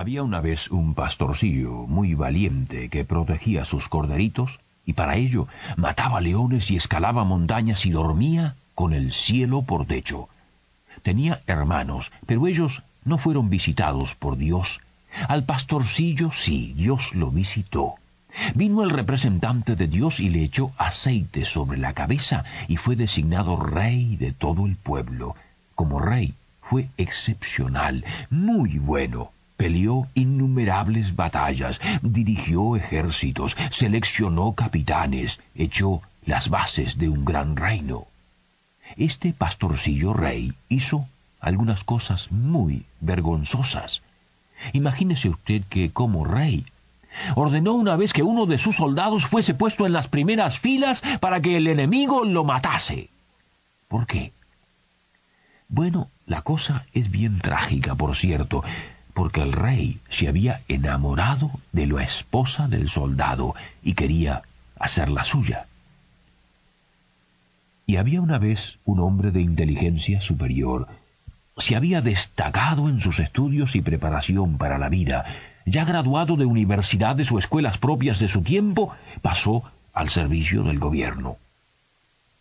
Había una vez un pastorcillo muy valiente que protegía sus corderitos y para ello mataba leones y escalaba montañas y dormía con el cielo por techo. Tenía hermanos, pero ellos no fueron visitados por Dios. Al pastorcillo sí, Dios lo visitó. Vino el representante de Dios y le echó aceite sobre la cabeza y fue designado rey de todo el pueblo. Como rey fue excepcional, muy bueno Peleó innumerables batallas, dirigió ejércitos, seleccionó capitanes, echó las bases de un gran reino. Este pastorcillo rey hizo algunas cosas muy vergonzosas. Imagínese usted que como rey ordenó una vez que uno de sus soldados fuese puesto en las primeras filas para que el enemigo lo matase. ¿Por qué? Bueno, la cosa es bien trágica, por cierto, porque el rey se había enamorado de la esposa del soldado y quería hacerla suya. Y había una vez un hombre de inteligencia superior. Se había destacado en sus estudios y preparación para la vida. Ya graduado de universidades o escuelas propias de su tiempo, pasó al servicio del gobierno.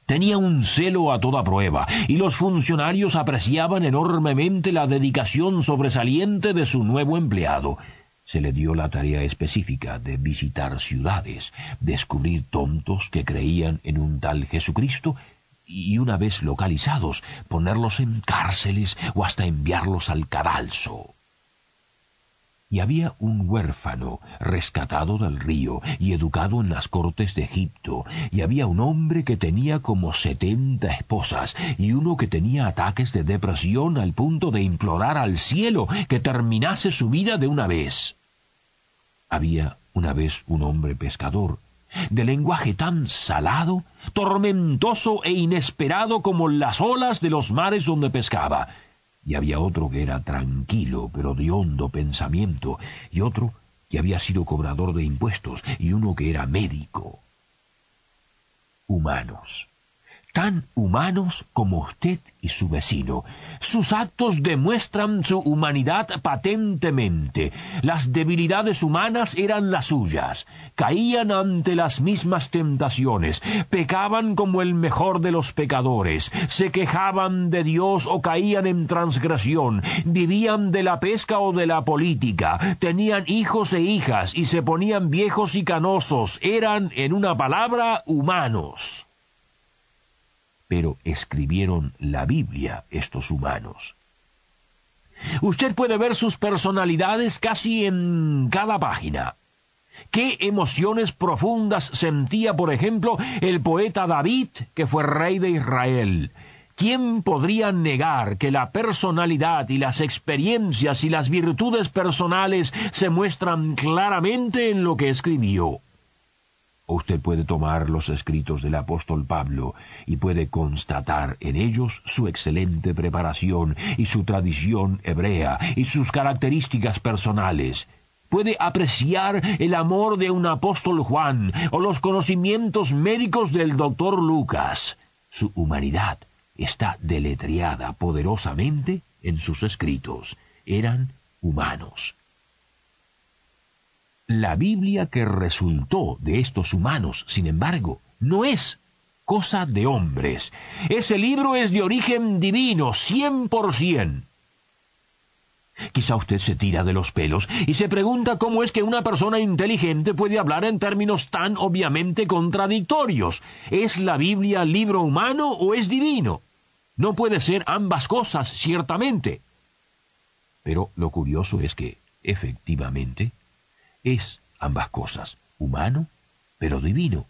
Tenía un celo a toda prueba, y los funcionarios apreciaban enormemente la dedicación sobresaliente de su nuevo empleado. Se le dio la tarea específica de visitar ciudades, descubrir tontos que creían en un tal Jesucristo, y una vez localizados, ponerlos en cárceles o hasta enviarlos al cadalso y había un huérfano rescatado del río y educado en las cortes de Egipto, y había un hombre que tenía como setenta esposas, y uno que tenía ataques de depresión al punto de implorar al cielo que terminase su vida de una vez. Había una vez un hombre pescador, de lenguaje tan salado, tormentoso e inesperado como las olas de los mares donde pescaba, y había otro que era tranquilo, pero de hondo pensamiento, y otro que había sido cobrador de impuestos, y uno que era médico. Humanos tan humanos como usted y su vecino. Sus actos demuestran su humanidad patentemente. Las debilidades humanas eran las suyas. Caían ante las mismas tentaciones, pecaban como el mejor de los pecadores, se quejaban de Dios o caían en transgresión, vivían de la pesca o de la política, tenían hijos e hijas y se ponían viejos y canosos, eran, en una palabra, humanos pero escribieron la Biblia estos humanos. Usted puede ver sus personalidades casi en cada página. ¿Qué emociones profundas sentía, por ejemplo, el poeta David, que fue rey de Israel? ¿Quién podría negar que la personalidad y las experiencias y las virtudes personales se muestran claramente en lo que escribió? Usted puede tomar los escritos del apóstol Pablo y puede constatar en ellos su excelente preparación y su tradición hebrea y sus características personales. Puede apreciar el amor de un apóstol Juan o los conocimientos médicos del doctor Lucas. Su humanidad está deletreada poderosamente en sus escritos. Eran humanos. La Biblia que resultó de estos humanos, sin embargo, no es cosa de hombres. Ese libro es de origen divino, cien por cien. Quizá usted se tira de los pelos y se pregunta cómo es que una persona inteligente puede hablar en términos tan obviamente contradictorios. ¿Es la Biblia libro humano o es divino? No puede ser ambas cosas, ciertamente. Pero lo curioso es que, efectivamente, es ambas cosas, humano, pero divino.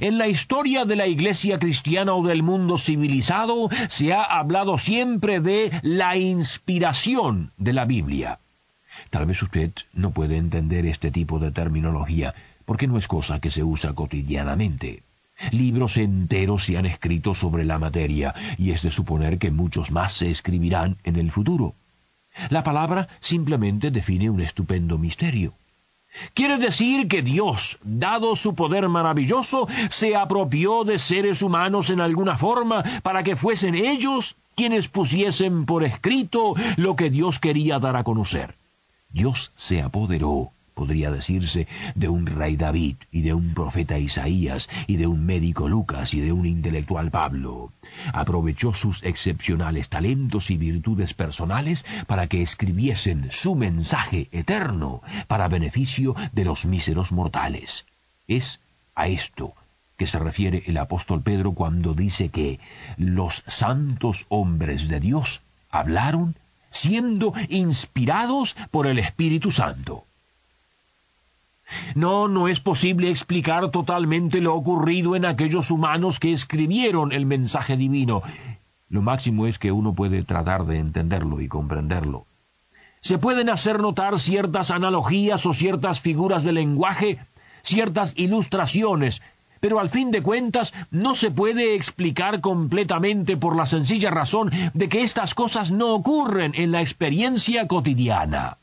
En la historia de la Iglesia cristiana o del mundo civilizado se ha hablado siempre de la inspiración de la Biblia. Tal vez usted no puede entender este tipo de terminología, porque no es cosa que se usa cotidianamente. Libros enteros se han escrito sobre la materia, y es de suponer que muchos más se escribirán en el futuro. La palabra simplemente define un estupendo misterio. Quiere decir que Dios, dado su poder maravilloso, se apropió de seres humanos en alguna forma para que fuesen ellos quienes pusiesen por escrito lo que Dios quería dar a conocer. Dios se apoderó podría decirse, de un rey David y de un profeta Isaías y de un médico Lucas y de un intelectual Pablo. Aprovechó sus excepcionales talentos y virtudes personales para que escribiesen su mensaje eterno para beneficio de los míseros mortales. Es a esto que se refiere el apóstol Pedro cuando dice que los santos hombres de Dios hablaron siendo inspirados por el Espíritu Santo. No, no es posible explicar totalmente lo ocurrido en aquellos humanos que escribieron el mensaje divino. Lo máximo es que uno puede tratar de entenderlo y comprenderlo. Se pueden hacer notar ciertas analogías o ciertas figuras de lenguaje, ciertas ilustraciones, pero al fin de cuentas no se puede explicar completamente por la sencilla razón de que estas cosas no ocurren en la experiencia cotidiana.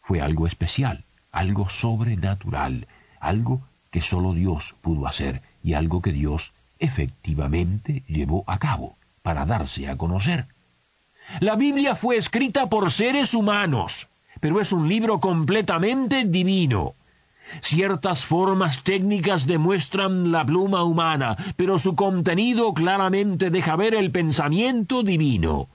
Fue algo especial algo sobrenatural, algo que sólo Dios pudo hacer y algo que Dios efectivamente llevó a cabo para darse a conocer. La Biblia fue escrita por seres humanos, pero es un libro completamente divino. Ciertas formas técnicas demuestran la pluma humana, pero su contenido claramente deja ver el pensamiento divino.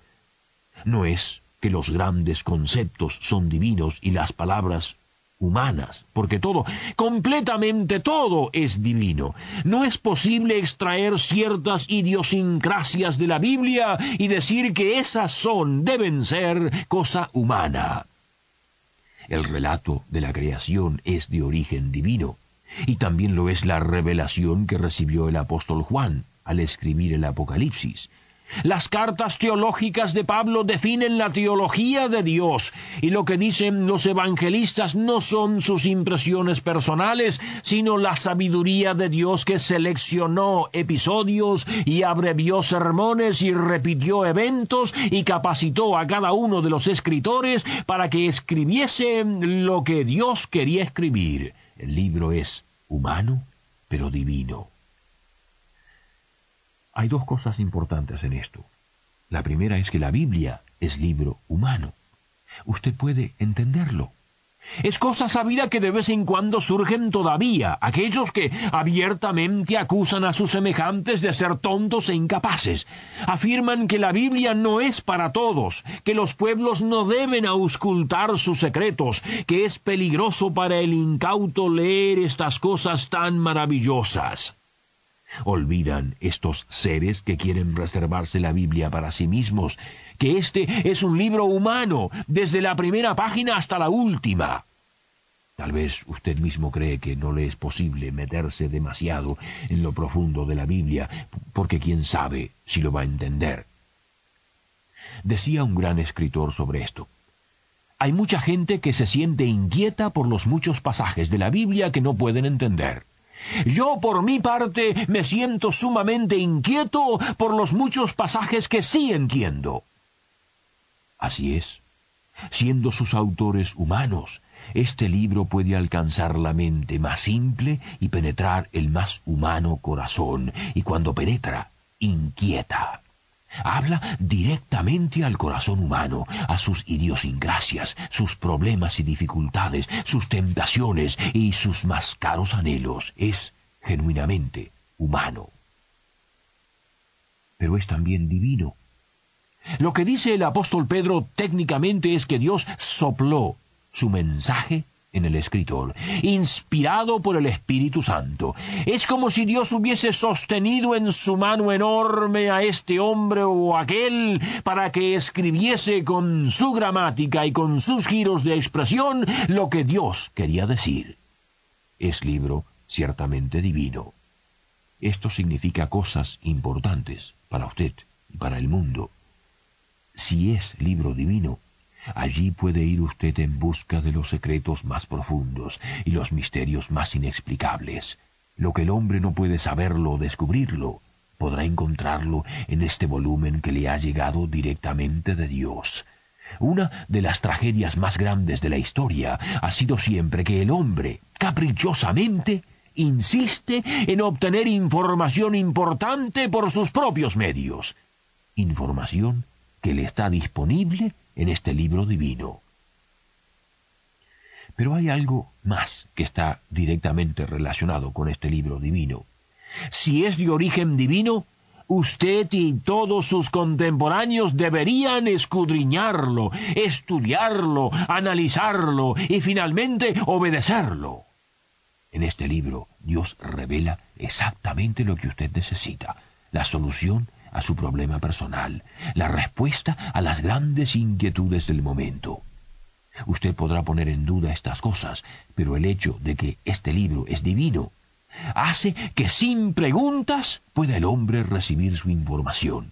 No es que los grandes conceptos son divinos y las palabras humanas, porque todo, completamente todo es divino. No es posible extraer ciertas idiosincrasias de la Biblia y decir que esas son, deben ser, cosa humana. El relato de la creación es de origen divino, y también lo es la revelación que recibió el apóstol Juan al escribir el Apocalipsis. Las cartas teológicas de Pablo definen la teología de Dios y lo que dicen los evangelistas no son sus impresiones personales, sino la sabiduría de Dios que seleccionó episodios y abrevió sermones y repitió eventos y capacitó a cada uno de los escritores para que escribiesen lo que Dios quería escribir. El libro es humano, pero divino. Hay dos cosas importantes en esto. La primera es que la Biblia es libro humano. Usted puede entenderlo. Es cosa sabida que de vez en cuando surgen todavía aquellos que abiertamente acusan a sus semejantes de ser tontos e incapaces. Afirman que la Biblia no es para todos, que los pueblos no deben auscultar sus secretos, que es peligroso para el incauto leer estas cosas tan maravillosas. Olvidan estos seres que quieren reservarse la Biblia para sí mismos, que este es un libro humano, desde la primera página hasta la última. Tal vez usted mismo cree que no le es posible meterse demasiado en lo profundo de la Biblia, porque quién sabe si lo va a entender. Decía un gran escritor sobre esto. Hay mucha gente que se siente inquieta por los muchos pasajes de la Biblia que no pueden entender. Yo, por mi parte, me siento sumamente inquieto por los muchos pasajes que sí entiendo. Así es. Siendo sus autores humanos, este libro puede alcanzar la mente más simple y penetrar el más humano corazón, y cuando penetra, inquieta. Habla directamente al corazón humano, a sus idiosincrasias, sus problemas y dificultades, sus tentaciones y sus más caros anhelos. Es genuinamente humano. Pero es también divino. Lo que dice el apóstol Pedro técnicamente es que Dios sopló su mensaje en el escritor, inspirado por el Espíritu Santo. Es como si Dios hubiese sostenido en su mano enorme a este hombre o aquel para que escribiese con su gramática y con sus giros de expresión lo que Dios quería decir. Es libro ciertamente divino. Esto significa cosas importantes para usted y para el mundo. Si es libro divino, Allí puede ir usted en busca de los secretos más profundos y los misterios más inexplicables. Lo que el hombre no puede saberlo o descubrirlo, podrá encontrarlo en este volumen que le ha llegado directamente de Dios. Una de las tragedias más grandes de la historia ha sido siempre que el hombre, caprichosamente, insiste en obtener información importante por sus propios medios. Información que le está disponible en este libro divino. Pero hay algo más que está directamente relacionado con este libro divino. Si es de origen divino, usted y todos sus contemporáneos deberían escudriñarlo, estudiarlo, analizarlo y finalmente obedecerlo. En este libro Dios revela exactamente lo que usted necesita, la solución a su problema personal, la respuesta a las grandes inquietudes del momento. Usted podrá poner en duda estas cosas, pero el hecho de que este libro es divino hace que sin preguntas pueda el hombre recibir su información.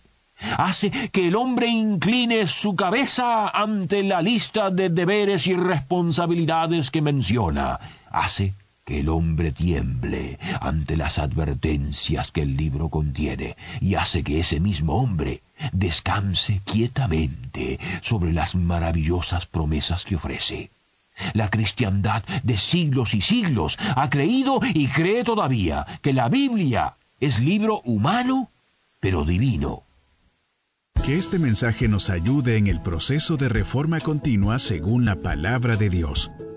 Hace que el hombre incline su cabeza ante la lista de deberes y responsabilidades que menciona. Hace que el hombre tiemble ante las advertencias que el libro contiene y hace que ese mismo hombre descanse quietamente sobre las maravillosas promesas que ofrece. La cristiandad de siglos y siglos ha creído y cree todavía que la Biblia es libro humano, pero divino. Que este mensaje nos ayude en el proceso de reforma continua según la palabra de Dios.